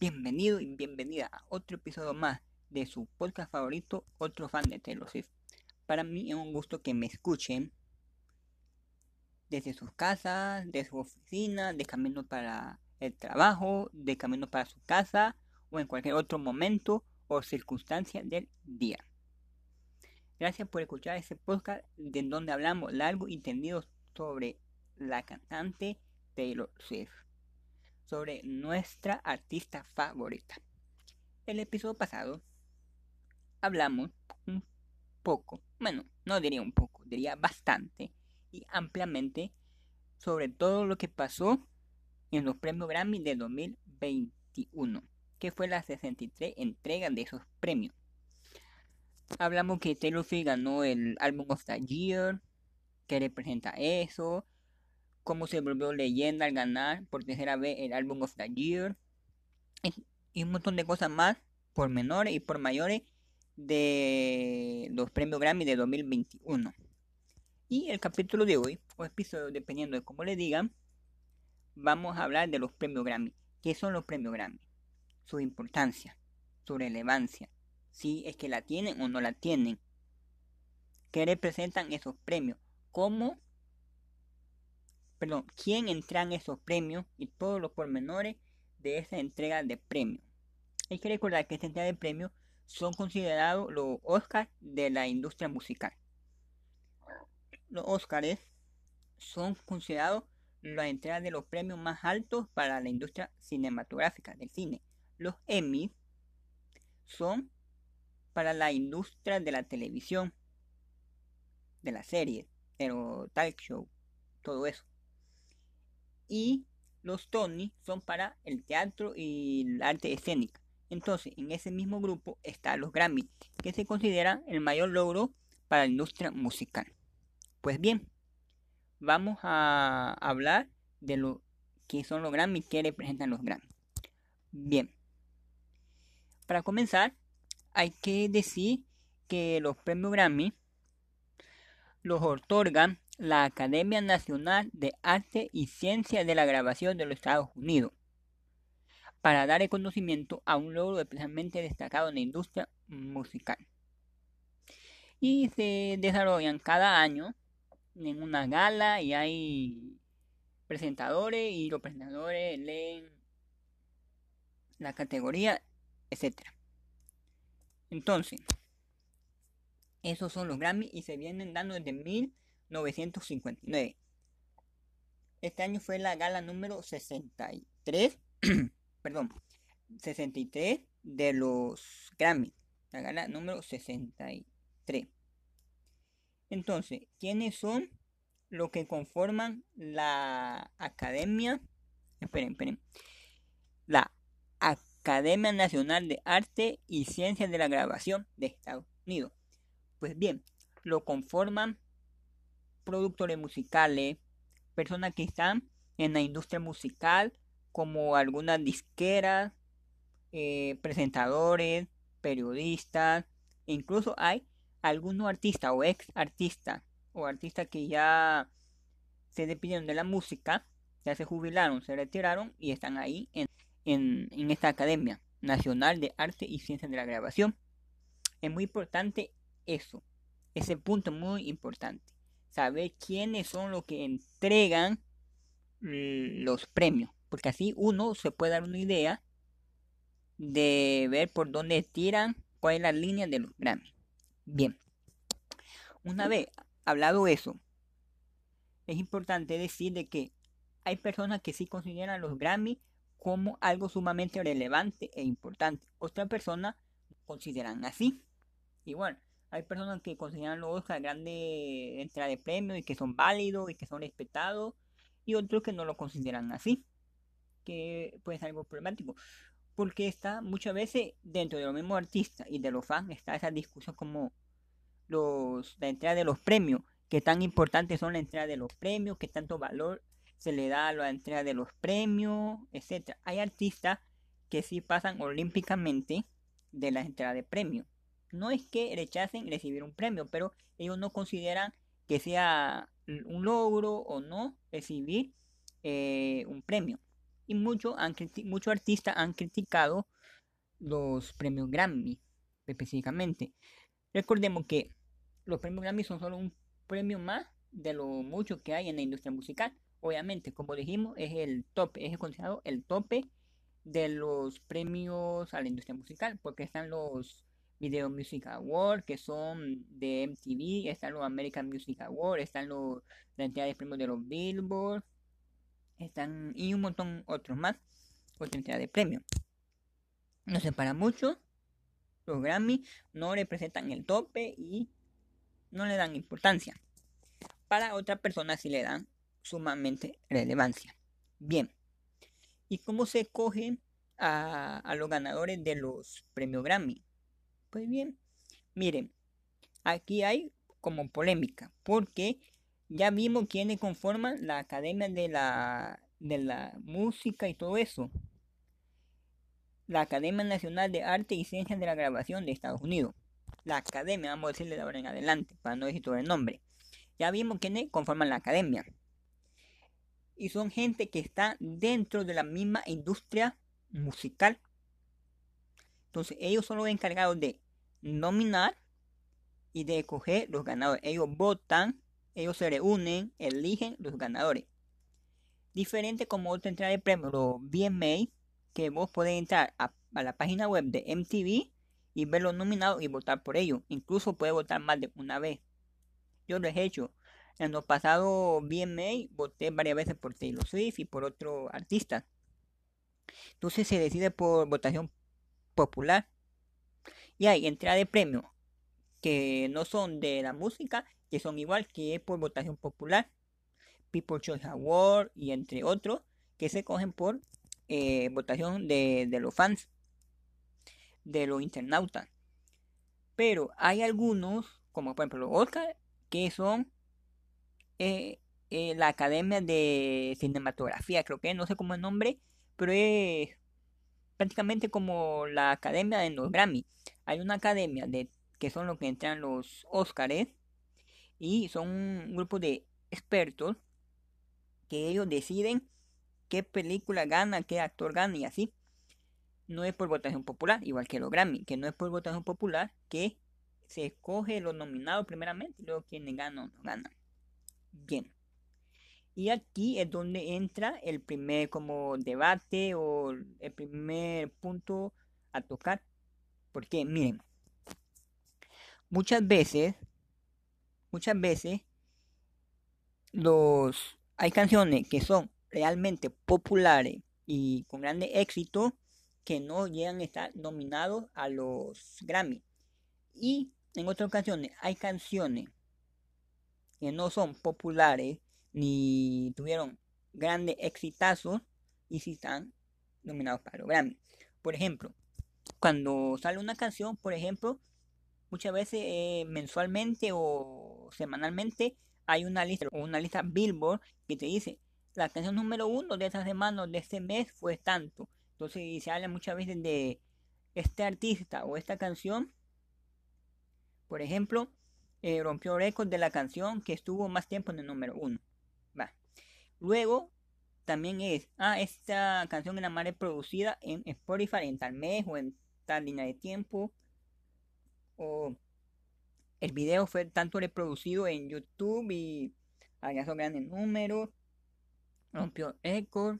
Bienvenido y bienvenida a otro episodio más de su podcast favorito, otro fan de Taylor Swift. Para mí es un gusto que me escuchen desde sus casas, de su oficina, de camino para el trabajo, de camino para su casa o en cualquier otro momento o circunstancia del día. Gracias por escuchar este podcast de donde hablamos largo y tendido sobre la cantante Taylor Swift, sobre nuestra artista favorita. El episodio pasado hablamos un poco, bueno, no diría un poco, diría bastante y ampliamente sobre todo lo que pasó en los premios Grammy de 2021, que fue la 63 entrega de esos premios. Hablamos que Taylor Swift ganó el Album of the Year, que representa eso, cómo se volvió leyenda al ganar por tercera vez el Album of the Year, y un montón de cosas más, por menores y por mayores, de los premios Grammy de 2021. Y el capítulo de hoy, o episodio, dependiendo de cómo le digan, vamos a hablar de los premios Grammy. ¿Qué son los premios Grammy? Su importancia, su relevancia, si es que la tienen o no la tienen. ¿Qué representan esos premios? ¿Cómo? Perdón, ¿quién entran esos premios? Y todos los pormenores de esa entrega de premios. Hay que recordar que esta entrega de premios son considerados los Oscars de la industria musical los Oscars son considerados la entrega de los premios más altos para la industria cinematográfica del cine. Los Emmy son para la industria de la televisión, de la serie, de los talk show, todo eso. Y los Tony son para el teatro y el arte escénica. Entonces, en ese mismo grupo están los Grammy, que se considera el mayor logro para la industria musical. Pues bien, vamos a hablar de lo que son los Grammy, que representan los Grammy. Bien, para comenzar, hay que decir que los premios Grammy los otorgan la Academia Nacional de Arte y Ciencia de la Grabación de los Estados Unidos para dar reconocimiento a un logro especialmente destacado en la industria musical. Y se desarrollan cada año en una gala y hay presentadores y los presentadores leen la categoría, etcétera. Entonces, esos son los Grammy y se vienen dando desde 1959. Este año fue la gala número 63, perdón, 63 de los Grammy. La gala número 63. Entonces, ¿quiénes son los que conforman la Academia? Esperen, esperen. La Academia Nacional de Arte y Ciencias de la Grabación de Estados Unidos. Pues bien, lo conforman productores musicales, personas que están en la industria musical, como algunas disqueras, eh, presentadores, periodistas, incluso hay algunos artistas o ex artistas o artistas que ya se despidieron de la música, ya se jubilaron, se retiraron y están ahí en, en, esta Academia Nacional de Arte y Ciencias de la Grabación. Es muy importante eso, ese punto muy importante, saber quiénes son los que entregan los premios, porque así uno se puede dar una idea de ver por dónde tiran, cuál es la línea de los Grammy. Bien, una vez hablado eso, es importante decir de que hay personas que sí consideran los Grammy como algo sumamente relevante e importante. Otras personas consideran así. Y bueno, hay personas que consideran los Oscar grande entrada de premios y que son válidos y que son respetados. Y otros que no lo consideran así. Que puede ser algo problemático. Porque está muchas veces dentro de los mismos artistas y de los fans está esa discusión como los, la entrega de los premios, que tan importantes son la entrega de los premios, que tanto valor se le da a la entrega de los premios, etcétera. Hay artistas que sí pasan olímpicamente de la entrega de premios. No es que rechacen recibir un premio, pero ellos no consideran que sea un logro o no recibir eh, un premio. Y muchos mucho artistas han criticado los premios Grammy específicamente. Recordemos que los premios Grammy son solo un premio más de lo mucho que hay en la industria musical. Obviamente, como dijimos, es el tope, es considerado el tope de los premios a la industria musical, porque están los Video Music Awards, que son de MTV, están los American Music Awards, están los, la entidad de premios de los Billboard, están y un montón otros más, otra entidad de premios. No se para mucho, los Grammy no representan el tope y no le dan importancia. Para otra persona sí le dan sumamente relevancia. Bien, ¿y cómo se coge a los ganadores de los premios Grammy? Pues bien, miren, aquí hay como polémica, porque ya vimos quiénes conforman la Academia de la, de la Música y todo eso. La Academia Nacional de Arte y Ciencias de la Grabación de Estados Unidos. La Academia, vamos a decirle de ahora en adelante, para no decir todo el nombre. Ya vimos quiénes conforman la Academia. Y son gente que está dentro de la misma industria musical. Entonces ellos son los encargados de nominar y de escoger los ganadores. Ellos votan, ellos se reúnen, eligen los ganadores. Diferente como otra entrada de premio, los VMA, que vos podés entrar a, la página web de MTV y ver los nominados y votar por ellos. Incluso puedes votar más de una vez. Yo lo he hecho. En los pasados VMA voté varias veces por Taylor Swift y por otros artistas. Entonces se decide por votación popular. Y hay entrada de premio que no son de la música, que son igual que por votación popular. People Choice Award y entre otros que se cogen por eh, votación de, de los fans, de los internautas. Pero hay algunos, como por ejemplo los Oscar, que son eh, eh, la Academia de Cinematografía, creo que no sé cómo es el nombre, pero es prácticamente como la Academia de los Grammy. Hay una academia de que son los que entran los Oscars y son un grupo de expertos que ellos deciden qué película gana, qué actor gana y así. No es por votación popular, igual que los Grammy, que no es por votación popular, que se escoge los nominados primeramente y luego quienes ganan o no ganan. Bien. Y aquí es donde entra el primer como debate o el primer punto a tocar. Porque miren, muchas veces, muchas veces los hay canciones que son realmente populares y con grande éxito que no llegan a estar nominados a los Grammy. Y en otras ocasiones hay canciones que no son populares ni tuvieron grandes exitazos y si están nominados para los Grammy. Por ejemplo, cuando sale una canción, por ejemplo, muchas veces eh, mensualmente o semanalmente hay una lista o una lista Billboard que te dice la canción número uno de esta semana o de este mes fue tanto. Entonces se habla muchas veces de este artista o esta canción. Por ejemplo, eh, rompió récord de la canción que estuvo más tiempo en el número uno. Luego también es, ah, esta canción era más reproducida en Spotify en tal mes o en tal línea de tiempo. O el video fue tanto reproducido en YouTube y alcanzó grandes números. Rompió récord.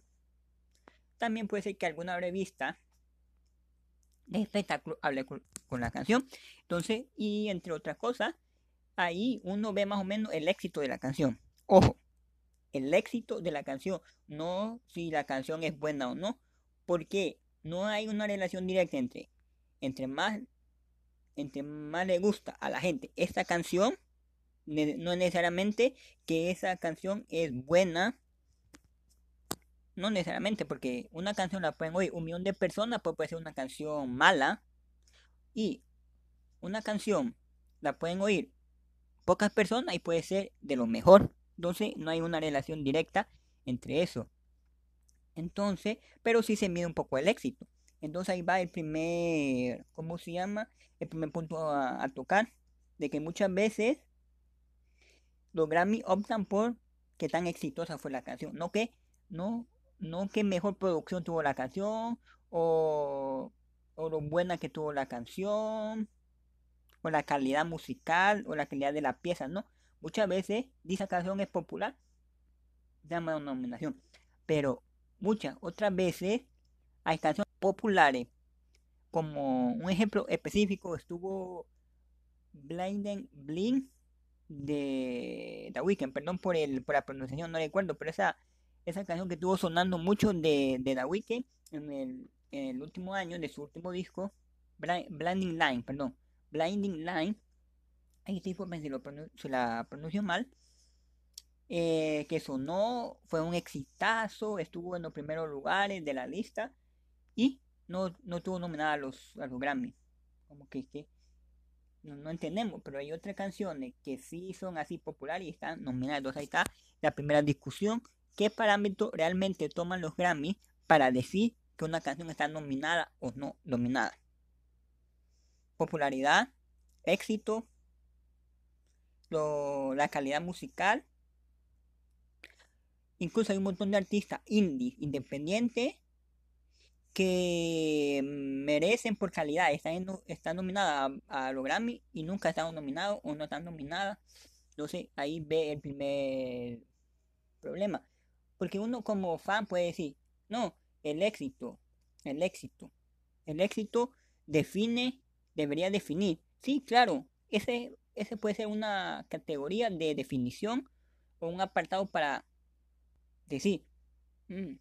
También puede ser que alguna revista de espectáculo hable con la canción. Entonces, y entre otras cosas, ahí uno ve más o menos el éxito de la canción. Ojo, el éxito de la canción, no si la canción es buena o no, porque no hay una relación directa entre, entre más, entre más le gusta a la gente esta canción, no necesariamente que esa canción es buena, no necesariamente, porque una canción la pueden oír un millón de personas, pues puede ser una canción mala, y una canción la pueden oír pocas personas y puede ser de lo mejor. Entonces no hay una relación directa entre eso. Entonces, pero sí se mide un poco el éxito. Entonces ahí va el primer, ¿cómo se llama? El primer punto a, tocar. De que muchas veces los Grammy optan por que tan exitosa fue la canción. No que, no no qué mejor producción tuvo la canción o, o lo buena que tuvo la canción o la calidad musical o la calidad de la pieza, ¿no? Muchas veces dicha canción es popular, llama nominación, pero muchas otras veces hay canciones populares. Como un ejemplo específico estuvo Blinding Blink de The Weeknd, perdón por el por la pronunciación, no recuerdo, pero esa esa canción que estuvo sonando mucho de, de The Weeknd en el, en el último año de su último disco, Blinding Line, perdón, Blinding Line, ahí sí si, lo si la pronuncio mal, eh, que sonó, fue un exitazo, estuvo en los primeros lugares de la lista y no, no tuvo nominada a los, a los Grammy. Como que, que no, no, entendemos, pero hay otras canciones que sí son así populares y están nominadas. Ahí está la primera discusión. ¿Qué parámetros realmente toman los Grammy para decir que una canción está nominada o no nominada? Popularidad, éxito, la calidad musical. Incluso hay un montón de artistas indie, independientes, que merecen por calidad. Están, están nominadas a, los Grammy y nunca están nominados o no están nominadas. Entonces ahí ve el primer problema. Porque uno como fan puede decir, no, el éxito, el éxito, el éxito define, debería definir. Sí, claro, ese, ese puede ser una categoría de definición o un apartado para decir, mm,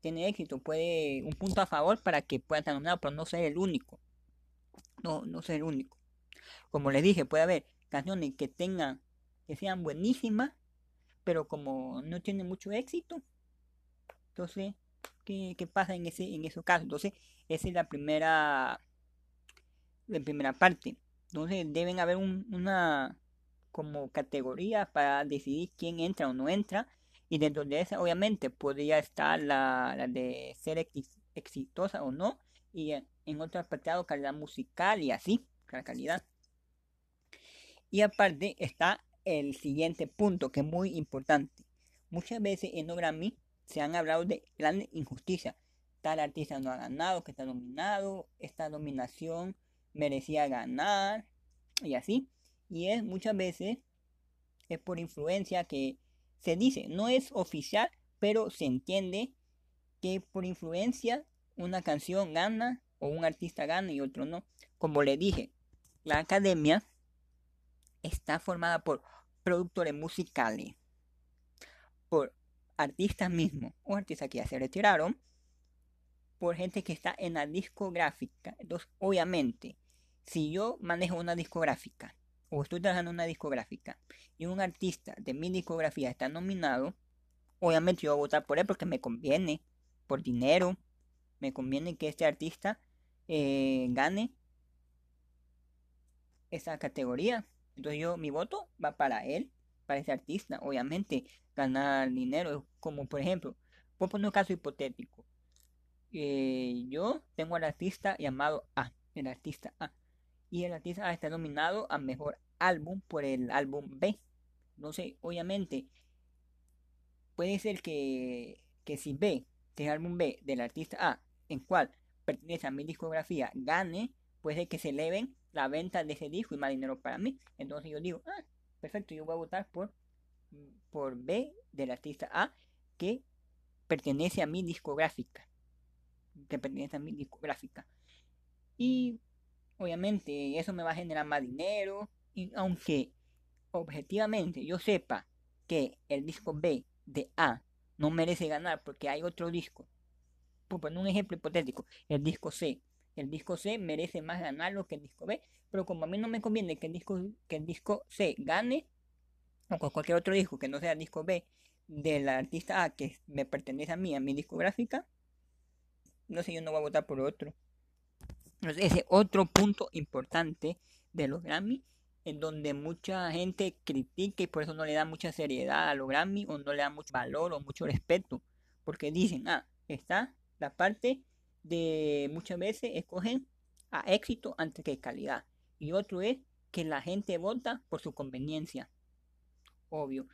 tiene éxito, puede un punto a favor para que pueda estar nominado, pero no ser el único. No, no ser el único. Como les dije, puede haber canciones que tengan, que sean buenísimas, pero como no tienen mucho éxito, entonces, ¿qué, pasa en ese, en esos casos? Entonces, esa es la primera, la primera parte. Entonces, deben haber una como categoría para decidir quién entra o no entra y dentro de esa, obviamente, podría estar la, de ser exitosa o no. Y en otro apartado, calidad musical y así, la calidad. Y aparte está el siguiente punto que es muy importante. Muchas veces en los Grammy se han hablado de gran injusticia. Tal artista no ha ganado, que está nominado, esta nominación merecía ganar y así. Y es muchas veces es por influencia que se dice, no es oficial, pero se entiende que por influencia una canción gana o un artista gana y otro no. Como le dije, la academia está formada por productores musicales, por artistas mismos o artistas que ya se retiraron, por gente que está en la discográfica. Entonces, obviamente, si yo manejo una discográfica o estoy trabajando en una discográfica y un artista de mi discografía está nominado, obviamente yo voy a votar por él porque me conviene, por dinero, me conviene que este artista eh, gane esa categoría. Entonces yo, mi voto va para él, para ese artista. Obviamente, ganar dinero, como por ejemplo, por poner un caso hipotético. Eh, yo tengo al artista llamado A, el artista A. Y el artista A está nominado a mejor álbum por el álbum B. No sé, obviamente, puede ser que, que si B, el álbum B del artista A, en cual pertenece a mi discografía, gane, puede ser que se eleven la venta de ese disco y más dinero para mí. Entonces yo digo, ah, perfecto, yo voy a votar por, por B del artista A que pertenece a mi discográfica. Que pertenece a mi discográfica. Y obviamente eso me va a generar más dinero. Y aunque objetivamente yo sepa que el disco B de A no merece ganar porque hay otro disco. Por poner un ejemplo hipotético, el disco C. El disco C merece más ganarlo que el disco B, pero como a mí no me conviene que el disco, que el disco C gane, o con cualquier otro disco que no sea el disco B del artista A que me pertenece a mí, a mi discográfica, no sé, yo no voy a votar por otro. Ese otro punto importante de los Grammy en donde mucha gente critica y por eso no le da mucha seriedad a los Grammy o no le da mucho valor o mucho respeto. Porque dicen, ah, está la parte de muchas veces escogen a éxito antes que calidad. Y otro es que la gente vota por su conveniencia. Obvio.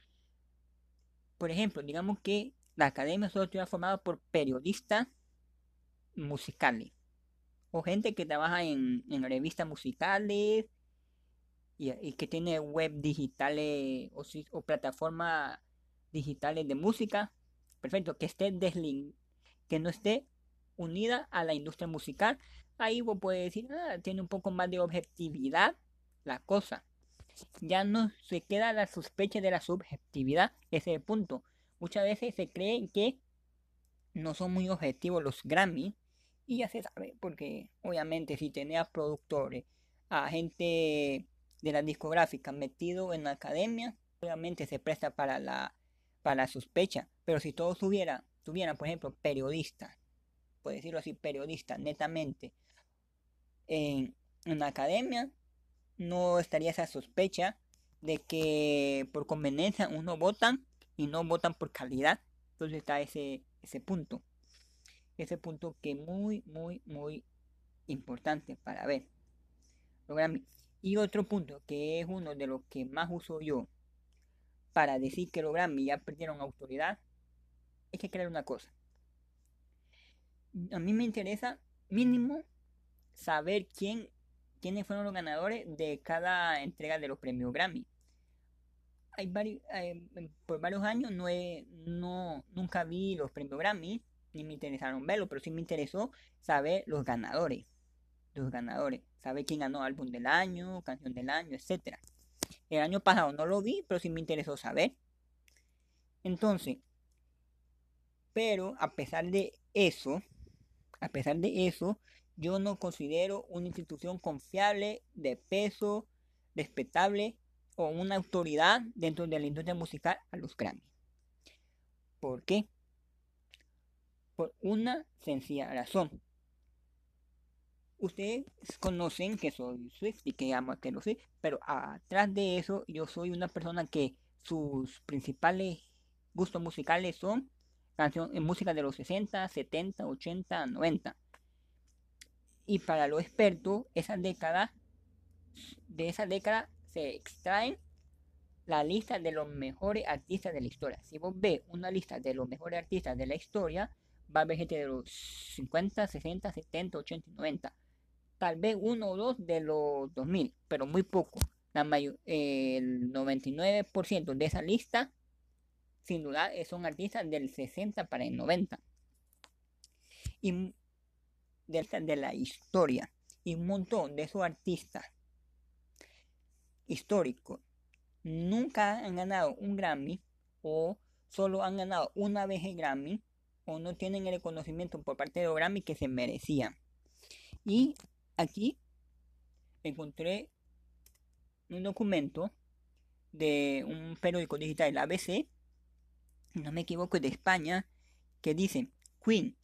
Por ejemplo, digamos que la academia solo está formada por periodistas musicales o gente que trabaja en, revistas musicales y, que tiene web digitales o, plataformas digitales de música. Perfecto, que esté deslin que no esté unida a la industria musical. Ahí vos puedes decir, ah, tiene un poco más de objetividad la cosa. Ya no se queda la sospecha de la subjetividad, ese es el punto. Muchas veces se cree que no son muy objetivos los Grammy y ya se sabe, porque obviamente si tenía productores, a gente de la discográfica metido en la academia, obviamente se presta para la, para la sospecha. Pero si todos tuvieran, tuvieran, por ejemplo, periodistas, por decirlo así, periodistas netamente, en, en la academia, no estaría esa sospecha de que por conveniencia uno votan y no votan por calidad. Entonces está ese, ese punto. Ese punto que muy, muy, muy importante para ver. Y otro punto que es uno de los que más uso yo para decir que los Grammy ya perdieron autoridad, es que creer una cosa. A mí me interesa mínimo saber quién quiénes fueron los ganadores de cada entrega de los premios Grammy. Hay varios, por varios años no, no nunca vi los premios Grammy, ni me interesaron verlos, pero sí me interesó saber los ganadores. Los ganadores, saber quién ganó álbum del año, canción del año, etc. El año pasado no lo vi, pero sí me interesó saber. Entonces, pero a pesar de eso, a pesar de eso, yo no considero una institución confiable, de peso, respetable o una autoridad dentro de la industria musical a los Grammy. ¿Por qué? Por una sencilla razón. Ustedes conocen que soy Swift y que amo a Taylor Swift, pero atrás de eso yo soy una persona que sus principales gustos musicales son canción, música de los 60, 70, 80, 90 y para los expertos, esa década, de esa década se extraen la lista de los mejores artistas de la historia. Si vos ves una lista de los mejores artistas de la historia, va a haber gente de los 50, 60, 70, 80 y 90. Tal vez uno o dos de los 2000, pero muy poco. La el 99% de esa lista, sin duda, son artistas del 60 para el 90. Y de, la historia y un montón de esos artistas históricos nunca han ganado un Grammy o solo han ganado una vez el Grammy no tienen el reconocimiento por parte de Grammy que se merecían. Y aquí encontré un documento de un periódico digital, ABC, no me equivoco, de España, que dice Queen,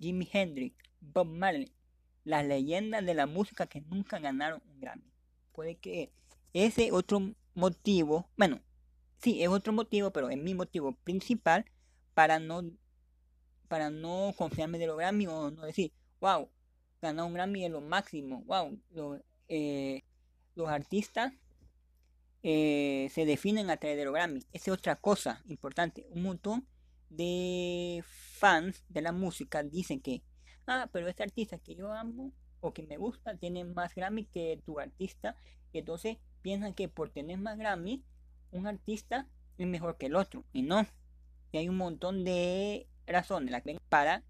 Jimi Hendrix, Bob Marley, las leyendas de la música que nunca ganaron un Grammy. Puede que ese otro motivo, bueno, sí, es otro motivo, pero es mi motivo principal para no para no confiarme de los Grammy o no decir, wow, ganar un Grammy es lo máximo, wow, eh, los artistas eh, se definen a través de los Grammy. Esa es otra cosa importante. Un montón de fans de la música dicen que ah, pero este artista que yo amo o que me gusta tiene más Grammy que tu artista. Entonces piensan que por tener más Grammy, un artista es mejor que el otro. Y no. Y hay un montón de razones para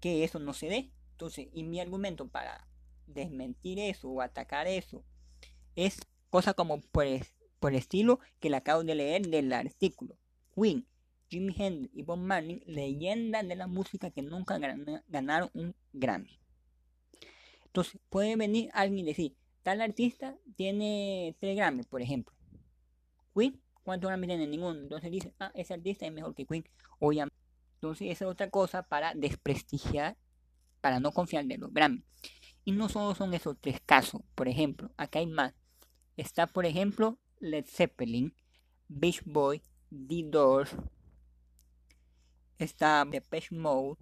que eso no se dé. Entonces, y mi argumento para desmentir eso o atacar eso es cosa como por, el estilo que le acabo de leer del artículo. Queen Jimi Hendrix y Bob Marley, leyendas de la música que nunca ganaron un Grammy. Entonces, puede venir alguien y decir, tal artista tiene tres Grammy, por ejemplo. Queen, ¿cuántos Grammy tiene? Ninguno. Entonces dice, ah, ese artista es mejor que Queen. Obviamente. Entonces, esa es otra cosa para desprestigiar, para no confiar de los Grammy. Y no solo son esos tres casos. Por ejemplo, acá hay más. Está, por ejemplo, Led Zeppelin, Beach Boy, The Doors, está Depeche Mode,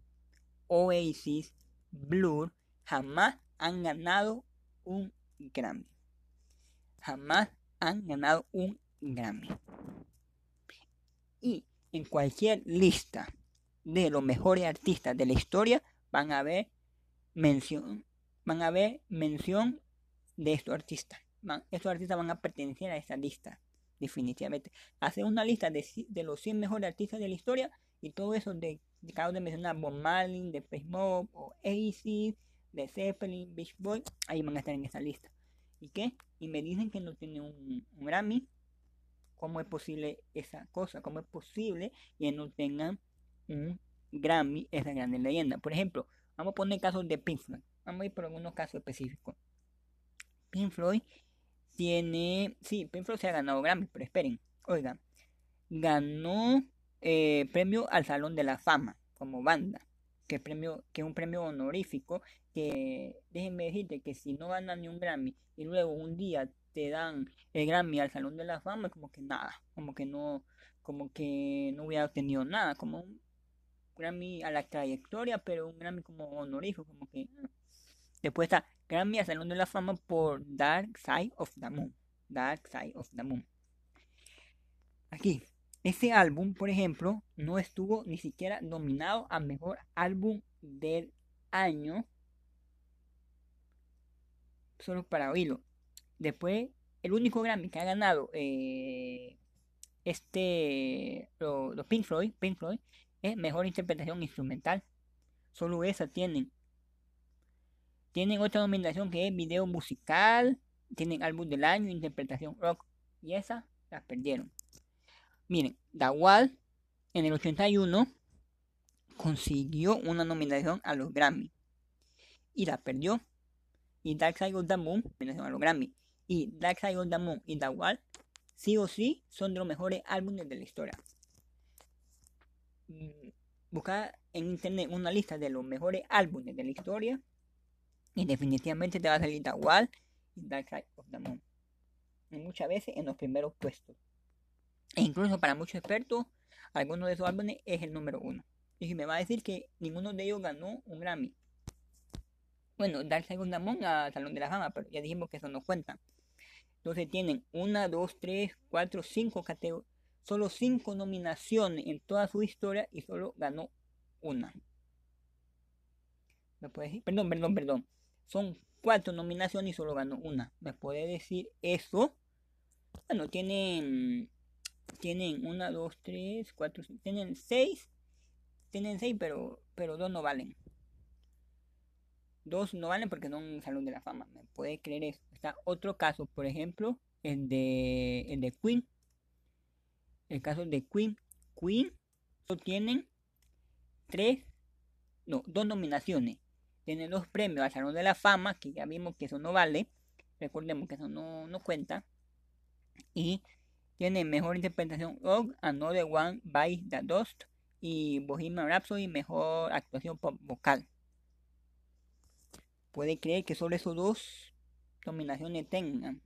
Oasis, Blur, jamás han ganado un Grammy. Jamás han ganado un Grammy. Y en cualquier lista de los mejores artistas de la historia van a ver mención, van a ver mención de estos artistas. estos artistas van a pertenecer a esta lista, definitivamente. Hacer una lista de, de los 100 mejores artistas de la historia y todo eso de, de cada de mencionar Bob Marley, de Face Mob, o Aces, de Zeppelin, Beach Boy, ahí van a estar en esa lista. ¿Y qué? Y me dicen que no tiene un, un Grammy. ¿Cómo es posible esa cosa? ¿Cómo es posible que no tengan un Grammy esa grande leyenda? Por ejemplo, vamos a poner casos de Pink Floyd. Vamos a ir por algunos casos específicos. Pink Floyd tiene. Sí, Pink Floyd se ha ganado Grammy, pero esperen. Oigan, ganó eh, premio al Salón de la Fama como banda. Que, premio, que es un premio honorífico. Que déjenme decirte que si no ganan ni un Grammy y luego un día te dan el Grammy al Salón de la Fama, como que nada, como que no, como que no hubiera obtenido nada, como un Grammy a la trayectoria, pero un Grammy como honorífico, como que ah. después está Grammy al Salón de la Fama por Dark Side of the Moon, Dark Side of the Moon. Aquí, ese álbum, por ejemplo, no estuvo ni siquiera nominado a mejor álbum del año. Solo para oírlo. Después, el único Grammy que ha ganado eh, este los Pink Floyd, Pink Floyd mejor interpretación instrumental. Solo esa tienen. Tienen otra nominación que es video musical. Tienen álbum del año, interpretación rock. Y esa la perdieron. Miren, Dawal en el 81 consiguió una nominación a los Grammy y la perdió. Y Dark Side of the Moon, nominación a los Grammy. Y Dark Side of the Moon y Dawal, sí o sí, son de los mejores álbumes de la historia. Mm, buscar en internet una lista de los mejores álbumes de la historia y definitivamente te va a salir Dawal y Dark Side of the Moon. Muchas veces en los primeros puestos. E incluso para muchos expertos, alguno de esos álbumes es el número uno. Y me va a decir que ninguno de ellos ganó un Grammy. Bueno, Dark Side Moon a Salón de la Fama, pero ya dijimos que eso no cuenta. Entonces tienen una, dos, tres, cuatro, cinco categorías. Solo cinco nominaciones en toda su historia y solo ganó una. ¿Me puede decir? Perdón, perdón, perdón. Son cuatro nominaciones y solo ganó una. ¿Me puede decir eso? Bueno, tienen tienen una, dos, tres, cuatro, tienen seis, tienen seis, pero, pero dos no valen. Dos no valen porque son un salón de la fama, me puede creer eso. Está otro caso, por ejemplo, el de, el de Queen. El caso de Queen. Queen tienen tres, no, dos nominaciones. Tienen dos premios al Salón de la Fama, que ya vimos que eso no vale. Recordemos que eso no, no cuenta. Y tiene mejor interpretación Rock, Another One by the Dust y Bohemian Rhapsody mejor actuación vocal. Puede creer que solo esos dos nominaciones tengan.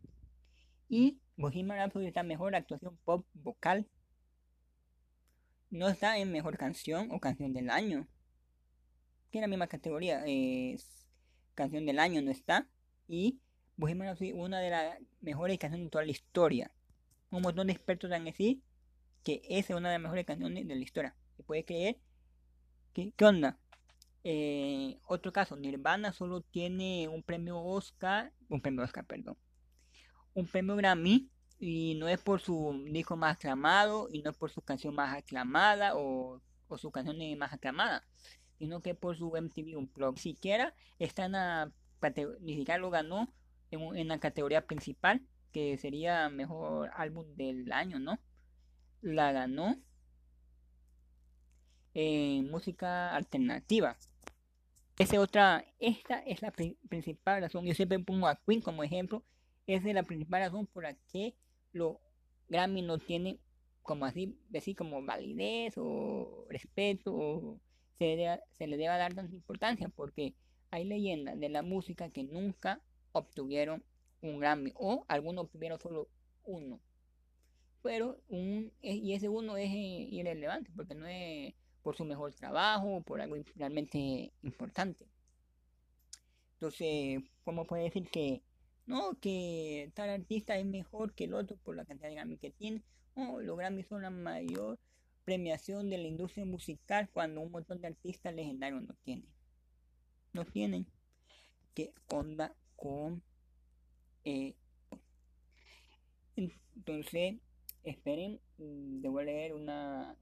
Y Bohemian Rhapsody está mejor actuación pop vocal. No está en mejor canción o canción del año. Tiene la misma categoría. Es canción del año no está. Y Bohemian Rhapsody una de las mejores canciones de toda la historia un montón de expertos van a decir que esa es una de las mejores canciones de la historia. ¿Se puede creer? ¿Qué, qué onda? Eh, otro caso, Nirvana solo tiene un premio Oscar, un premio Oscar, perdón, un premio Grammy y no es por su disco más aclamado y no es por su canción más aclamada o, o su canción más aclamada, sino que por su MTV Unplugged. Siquiera está en la ni lo ganó en, en la categoría principal que sería mejor álbum del año, ¿no? La ganó en música alternativa. Esa otra, esta es la principal razón. Yo siempre pongo a Queen como ejemplo. Esa es la principal razón por la que los Grammy no tienen como así, decir como validez o respeto o se, se le deba dar tanta importancia porque hay leyendas de la música que nunca obtuvieron un Grammy o algunos obtuvieron solo uno. Pero un, y ese uno es eh, irrelevante porque no es por su mejor trabajo o por algo realmente importante. Entonces, ¿cómo puede decir que no, que tal artista es mejor que el otro por la cantidad de Grammy que tiene? O los Grammy son la mayor premiación de la industria musical cuando un montón de artistas legendarios no tienen. No tienen. ¿Qué onda con eh, entonces esperen mm, debo leer una,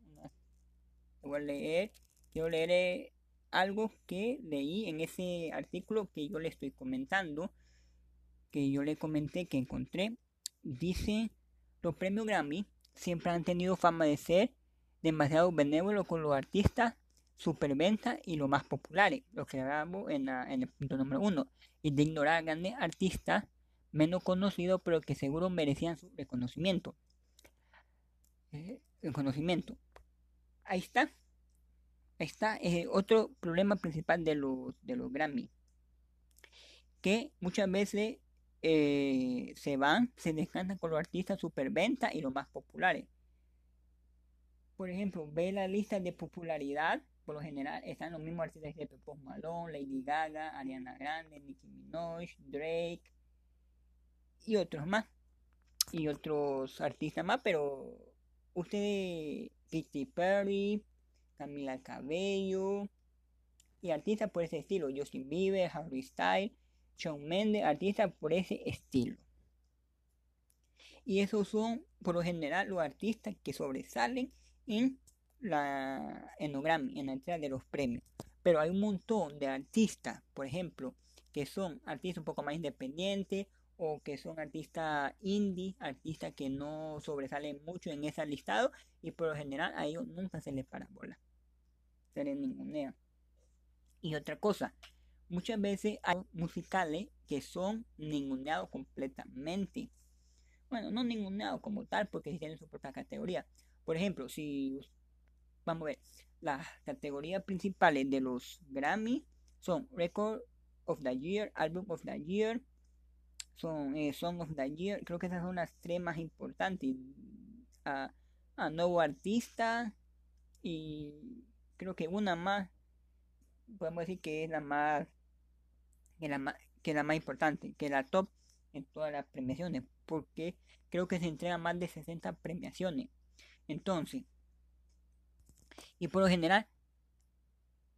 debo leer quiero leer eh, algo que leí en ese artículo que yo le estoy comentando que yo le comenté que encontré dice los premios Grammy siempre han tenido fama de ser demasiado benévolos con los artistas superventa y los más populares, lo que hablamos en, en el punto número uno, y de ignorar a grandes artistas menos conocidos, pero que seguro merecían su reconocimiento. Eh, reconocimiento. Ahí está. Ahí está. Eh, otro problema principal de los, de los Grammy. Que muchas veces eh, se van, se descansan con los artistas superventa y los más populares. Por ejemplo, ve la lista de popularidad. Por lo general están los mismos artistas de Post Malone, Lady Gaga, Ariana Grande, Nicki Minaj, Drake, y otros más. Y otros artistas más, pero ustedes, Katy Perry, Camila Cabello, y artistas por ese estilo, Justin Bieber, Harry Styles, Shawn Mendes, artistas por ese estilo. Y esos son, por lo general, los artistas que sobresalen en la en en la entrega de los premios. Pero hay un montón de artistas, por ejemplo, que son artistas un poco más independientes o que son artistas indie, artistas que no sobresalen mucho en ese listado y por lo general a ellos nunca se les para bola. Se les ningunea. Y otra cosa, muchas veces hay musicales que son ninguneados completamente. Bueno, no ninguneados como tal porque tienen su propia categoría. Por ejemplo, si vamos a ver, las categorías principales de los Grammy son Record of the Year, Album of the Year, son eh, Song of the Year, creo que esas son las tres más importantes. A, nuevo artista y creo que una más, podemos decir que es la más, que la que la más importante, que la top en todas las premiaciones, porque creo que se entregan más de 60 premiaciones. Entonces, y por lo general,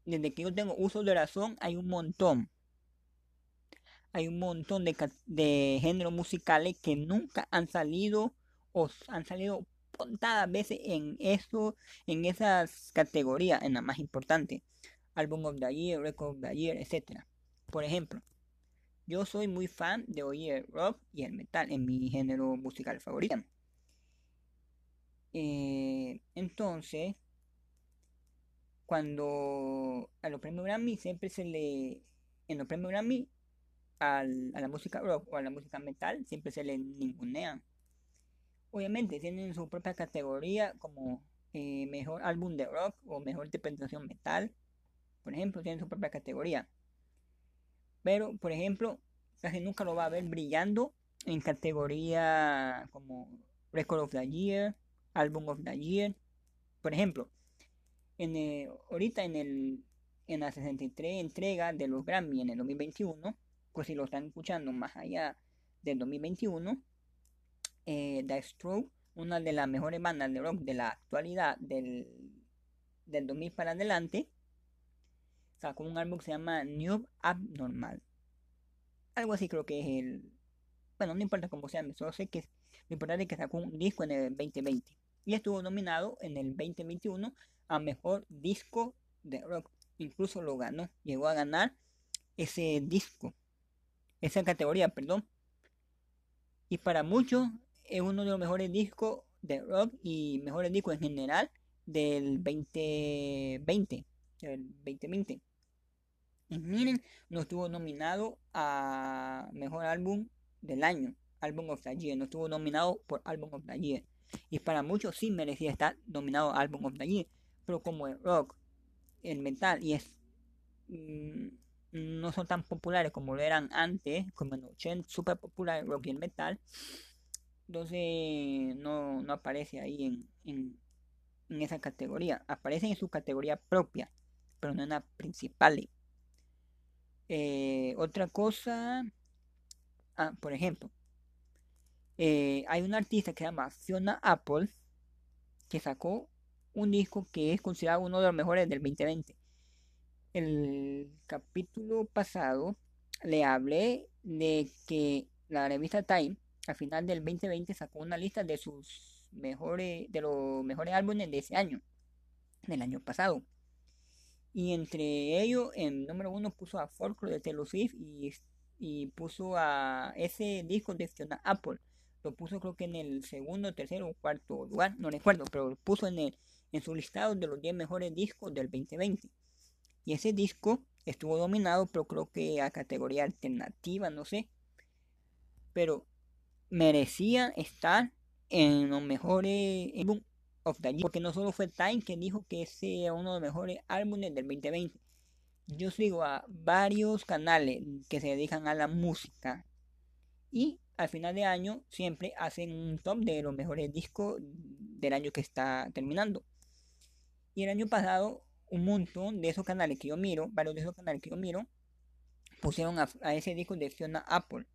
desde que yo tengo uso de razón, hay un montón hay un montón de, de géneros musicales que nunca han salido o han salido contadas veces en eso, en esas categorías, en la más importante, álbum of the year, record of the year, etc. Por ejemplo, yo soy muy fan de oír el rock y el metal en mi género musical favorito. Eh, entonces, cuando a los premios Grammy siempre se le, en los premios Grammy a la música rock o a la música metal siempre se le ningunean. Obviamente tienen su propia categoría como eh, mejor álbum de rock o mejor interpretación metal. Por ejemplo, tienen su propia categoría. Pero, por ejemplo, casi nunca lo va a ver brillando en categoría como Record of the Year, Album of the Year. Por ejemplo, en ahorita en el en la 63 entrega de los Grammy en el 2021 pues si lo están escuchando más allá del 2021, eh, The Stroke, una de las mejores bandas de rock de la actualidad del, del 2000 para adelante, sacó un álbum que se llama New Abnormal. Algo así creo que es el... Bueno, no importa cómo sea, solo sé que lo importante es que sacó un disco en el 2020 y estuvo nominado en el 2021 a Mejor Disco de Rock. Incluso lo ganó, llegó a ganar ese disco esa categoría, perdón. Y para muchos es uno de los mejores discos de rock y mejores discos en general del 2020, del 2020. Miren, no estuvo nominado a mejor álbum del año, álbum of the year, no estuvo nominado por álbum of the year. Y para muchos sí merecía estar nominado a álbum of the year, pero como el rock, el metal y es mm, no son tan populares como lo eran antes, como en 80, super popular rock y el metal. Entonces no, no aparece ahí en, en, esa categoría. Aparece en su categoría propia, pero no en la principal. Eh, otra cosa, ah, por ejemplo, eh, hay un artista que se llama Fiona Apple que sacó un disco que es considerado uno de los mejores del 2020. El capítulo pasado le hablé de que la revista Time al final del 2020 sacó una lista de sus mejores de los mejores álbumes de ese año, del año pasado. Y entre ellos, en número uno puso a Folklore de Taylor Swift y, y puso a ese disco de Fiona Apple. Lo puso creo que en el segundo, tercero o cuarto lugar, no recuerdo, pero lo puso en, el, en su listado de los 10 mejores discos del 2020. Y ese disco estuvo dominado, pero creo que a categoría alternativa, no sé. Pero merecía estar en los mejores porque no solo fue Time que dijo que ese era uno de los mejores álbumes del 2020. Yo sigo a varios canales que se dedican a la música y al final de año siempre hacen un top de los mejores discos del año que está terminando. Y el año pasado un montón de esos canales que yo miro, varios de esos canales que yo miro, pusieron a, ese disco de Fiona Apple.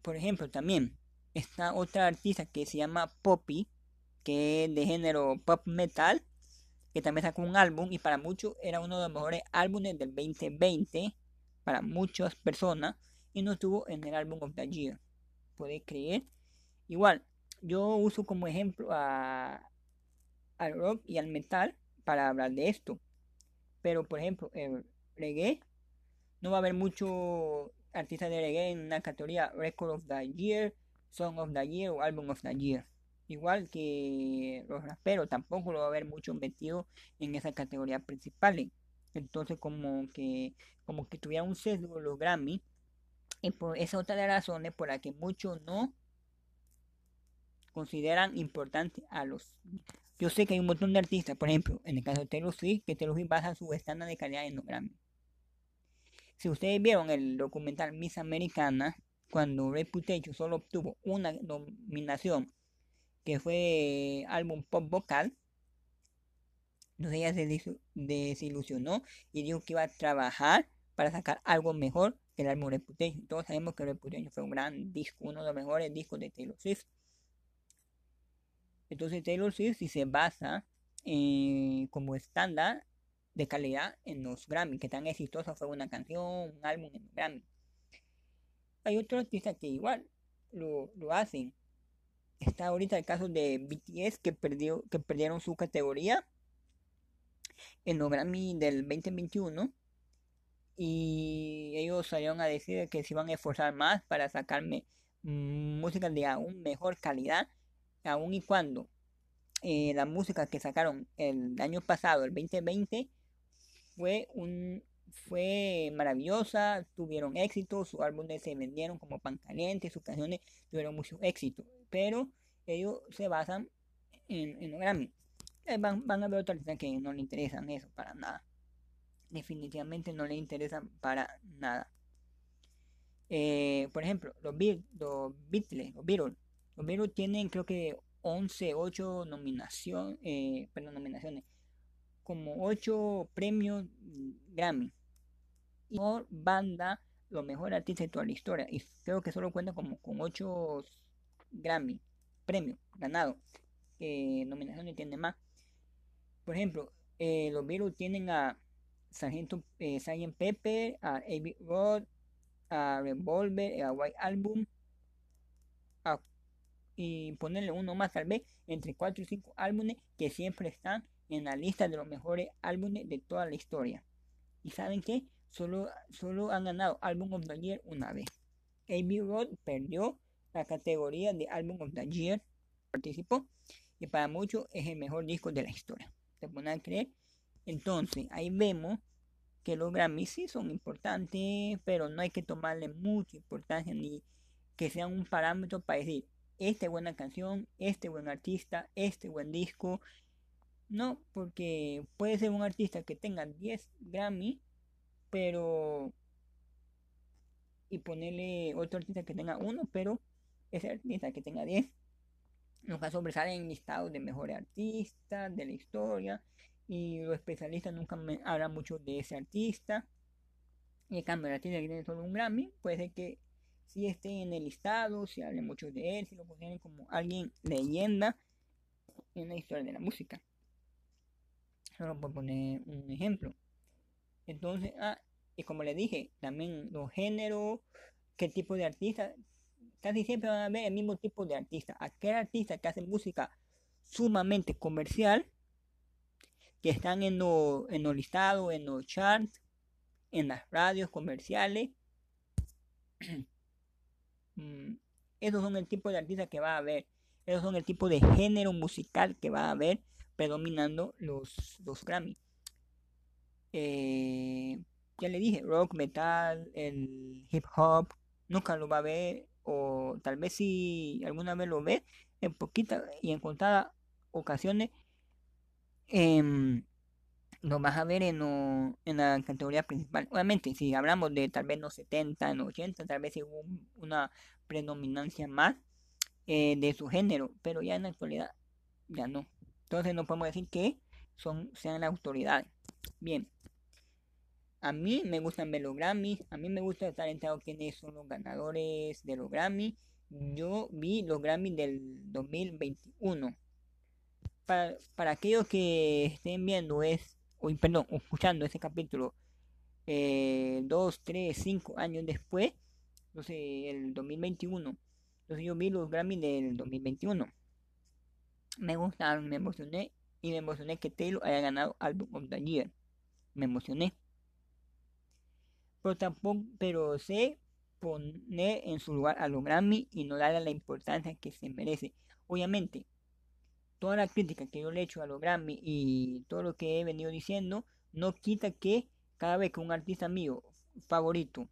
Por ejemplo, también está otra artista que se llama Poppy, que es de género pop metal, que también sacó un álbum y para muchos era uno de los mejores álbumes del 2020, para muchas personas, y no estuvo en el álbum of the year. Puede creer. Igual, yo uso como ejemplo a al rock y al metal para hablar de esto. Pero, por ejemplo, el reggae, no va a haber mucho artistas de reggae en una categoría Record of the Year, Song of the Year o Album of the Year. Igual que los raperos, tampoco lo va a haber mucho metido en esa categoría principal. Entonces, como que, como que tuviera un sesgo los Grammy. Y por esa otra de las razones por la que muchos no consideran importante a los yo sé que hay un montón de artistas, por ejemplo, en el caso de Taylor Swift, que Taylor Swift baja su estándar de calidad en los Grammy. Si ustedes vieron el documental Miss Americana, cuando Reputation solo obtuvo una nominación, que fue álbum pop vocal, entonces ella se desilusionó y dijo que iba a trabajar para sacar algo mejor que el álbum Reputation. Todos sabemos que Reputation fue un gran disco, uno de los mejores discos de Taylor Swift. Entonces Taylor Swift si se basa eh, como estándar de calidad en los Grammy, que tan exitosa fue una canción, un álbum en Grammy. Hay otros artistas que igual lo, hacen. Está ahorita el caso de BTS que, perdió, que perdieron su categoría en los Grammy del 2021 y ellos salieron a decir que se iban a esforzar más para sacarme música de aún mejor calidad aun y cuando eh, la música que sacaron el año pasado, el 2020, fue un fue maravillosa, tuvieron éxito, sus álbumes se vendieron como pan caliente, sus canciones tuvieron mucho éxito, pero ellos se basan en, en Grammy. Eh, van, van, a ver otras que no le interesan eso para nada. Definitivamente no le interesan para nada. Eh, por ejemplo, los, los Beatles, los Beatles, los Beatles tienen creo que 11, 8 nominación, eh, perdón, nominaciones, como 8 premios Grammy. Por banda, lo mejor artista de toda la historia. Y creo que solo cuenta como con 8 Grammy, premios ganados. Que nominaciones tiene más. Por ejemplo, eh, los Beatles tienen a Sargento eh, Pepper, a A.B. Road, a Revolver, a White Album, y ponerle uno más tal vez entre 4 y 5 álbumes que siempre están en la lista de los mejores álbumes de toda la historia. Y saben que solo, solo han ganado Album of the Year una vez. A.B. Road perdió la categoría de Album of the Year, participó y para muchos es el mejor disco de la historia. ¿Se pueden creer? Entonces ahí vemos que los Grammys sí son importantes, pero no hay que tomarle mucha importancia ni que sean un parámetro para decir esta buena canción, este buen artista, este buen disco. No, porque puede ser un artista que tenga 10 Grammy, pero... Y ponerle otro artista que tenga uno, pero ese artista que tenga 10 nunca sobresale en listados de mejores artistas de la historia. Y los especialistas nunca hablan mucho de ese artista. Y en cambio, el artista que tiene solo un Grammy, puede ser que si esté en el listado, si hablen mucho de él, si lo consideren como alguien leyenda en la historia de la música. Solo por poner un ejemplo. Entonces, ah, y como le dije, también los géneros, qué tipo de artista, casi siempre van a ver el mismo tipo de artista. Aquel artista que hace música sumamente comercial, que están en los en listados, en los charts, en las radios comerciales. Mm, esos son el tipo de artista que va a haber. Esos son el tipo de género musical que va a haber predominando los, los Grammy. Eh, ya le dije, rock, metal, el hip hop, nunca lo va a ver, o tal vez si alguna vez lo ve, en poquitas y en contadas ocasiones, eh, lo vas a ver en, en la categoría principal. Obviamente, si hablamos de tal vez los 70, en los 80, tal vez hubo una predominancia más eh, de su género, pero ya en la actualidad ya no. Entonces no podemos decir que son, sean la autoridad. Bien, a mí me gustan ver los Grammy, a mí me gusta estar enterado quiénes son los ganadores de los Grammy. Yo vi los Grammy del 2021. Para, para aquellos que estén viendo es o, perdón, escuchando ese capítulo eh, dos, tres, cinco años después, entonces el 2021, entonces yo vi los Grammy del 2021. Me gustaron, me emocioné y me emocioné que Taylor haya ganado Album of the Year. Me emocioné. Pero tampoco, pero sé poner en su lugar a los Grammy y no darle la importancia que se merece. Obviamente, toda la crítica que yo le he hecho a los Grammy y todo lo que he venido diciendo, no quita que cada vez que un artista mío favorito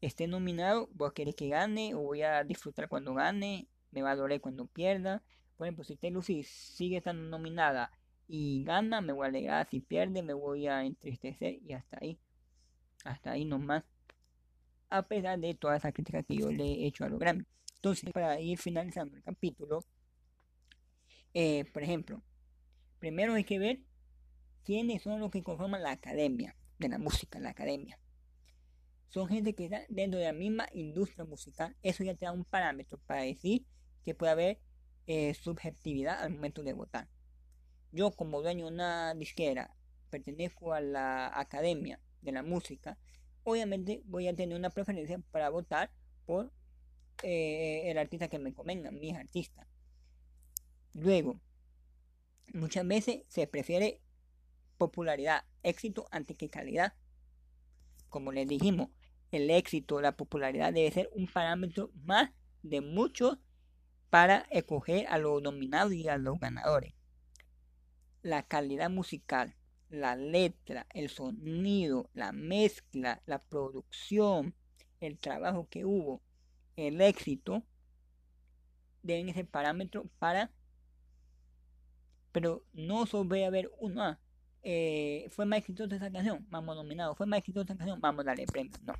esté nominado, voy a querer que gane o voy a disfrutar cuando gane, me va a doler cuando pierda. Por ejemplo, si Taylor Swift sigue estando nominada y gana, me voy a alegrar. Si pierde, me voy a entristecer y hasta ahí. Hasta ahí nomás. A pesar de toda esa crítica que yo le he hecho a los Grammy. Entonces, para ir finalizando el capítulo, eh, por ejemplo, primero hay que ver quiénes son los que conforman la academia de la música, la academia. Son gente que está dentro de la misma industria musical. Eso ya te da un parámetro para decir que puede haber eh, subjetividad al momento de votar. Yo como dueño de una disquera pertenezco a la academia de la música, obviamente voy a tener una preferencia para votar por eh, el artista que me convenga, mis artistas. Luego, muchas veces se prefiere popularidad, éxito antes que calidad. Como les dijimos, el éxito, la popularidad debe ser un parámetro más de muchos para escoger a los nominados y a los ganadores. La calidad musical, la letra, el sonido, la mezcla, la producción, el trabajo que hubo, el éxito, deben ser parámetros para pero no solo voy a uno, ah, eh, fue más exitosa esa canción, vamos nominado, fue más exitosa esa canción, vamos a darle premio, no.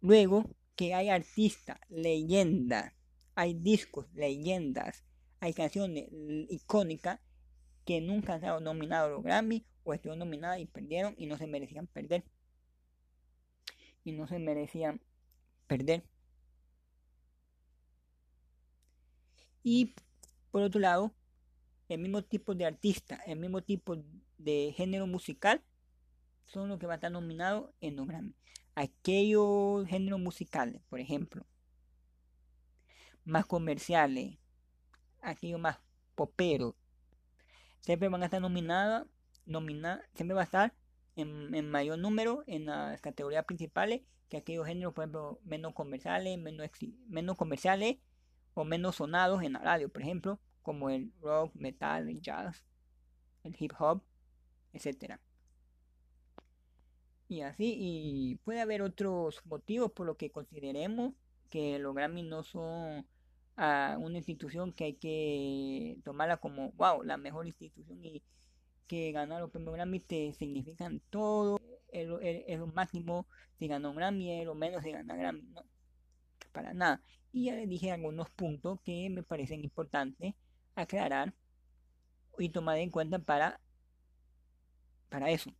Luego, que hay artistas, leyendas, hay discos, leyendas, hay canciones icónicas que nunca han sido nominados a los Grammy o estuvieron nominadas y perdieron y no se merecían perder. Y no se merecían perder. Y por otro lado, el mismo tipo de artista, el mismo tipo de género musical, son los que van a estar nominados en los Grammy. Aquellos géneros musicales, por ejemplo, más comerciales, aquellos más poperos, siempre van a estar nominados, siempre va a estar en, mayor número en las categorías principales que aquellos géneros, por ejemplo, menos comerciales, menos, menos comerciales o menos sonados en la radio, por ejemplo, como el rock, metal, el jazz, el hip hop, etc. Y así, y puede haber otros motivos por lo que consideremos que los Grammy no son a una institución que hay que tomarla como, wow, la mejor institución y que ganar los premios Grammy te significan todo, es lo, máximo si ganó Grammy, es lo menos si gana Grammy, no, para nada. Y ya les dije algunos puntos que me parecen importantes aclarar y tomar en cuenta para, para eso.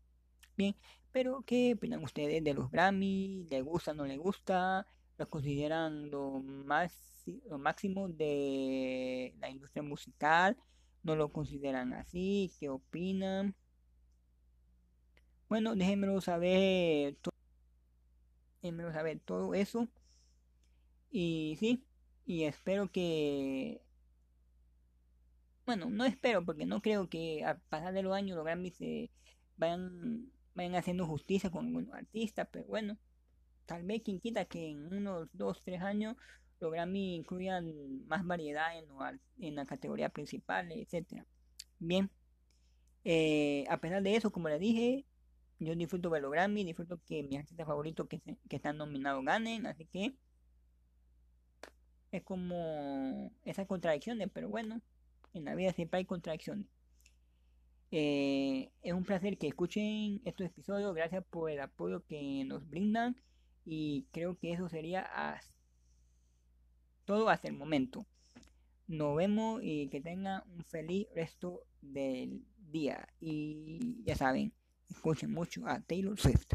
Bien, pero ¿qué opinan ustedes de los Grammy? ¿Le gusta, no le gusta? ¿Lo consideran lo, más, lo máximo de la industria musical? ¿No lo consideran así? ¿Qué opinan? Bueno, déjenmelo saber, déjenmelo saber todo eso. Y sí, y espero que... Bueno, no espero porque no creo que a pasar de los años los Grammy se vayan, vayan haciendo justicia con algunos artistas, pero bueno, tal vez quien quita que en unos 2, 3 años incluyan más variedad en, en la categoría principal, etcétera. Bien, eh, a pesar de eso, como les dije, yo disfruto ver los Grammy, disfruto que mis artistas favoritos que, que están nominados ganen, así que es como esas contradicciones, pero bueno, en la vida siempre hay contradicciones. Eh, es un placer que escuchen estos episodios, gracias por el apoyo que nos brindan y creo que eso sería todo hasta el momento. Nos vemos y que tengan un feliz resto del día. Y ya saben, escuchen mucho a Taylor Swift.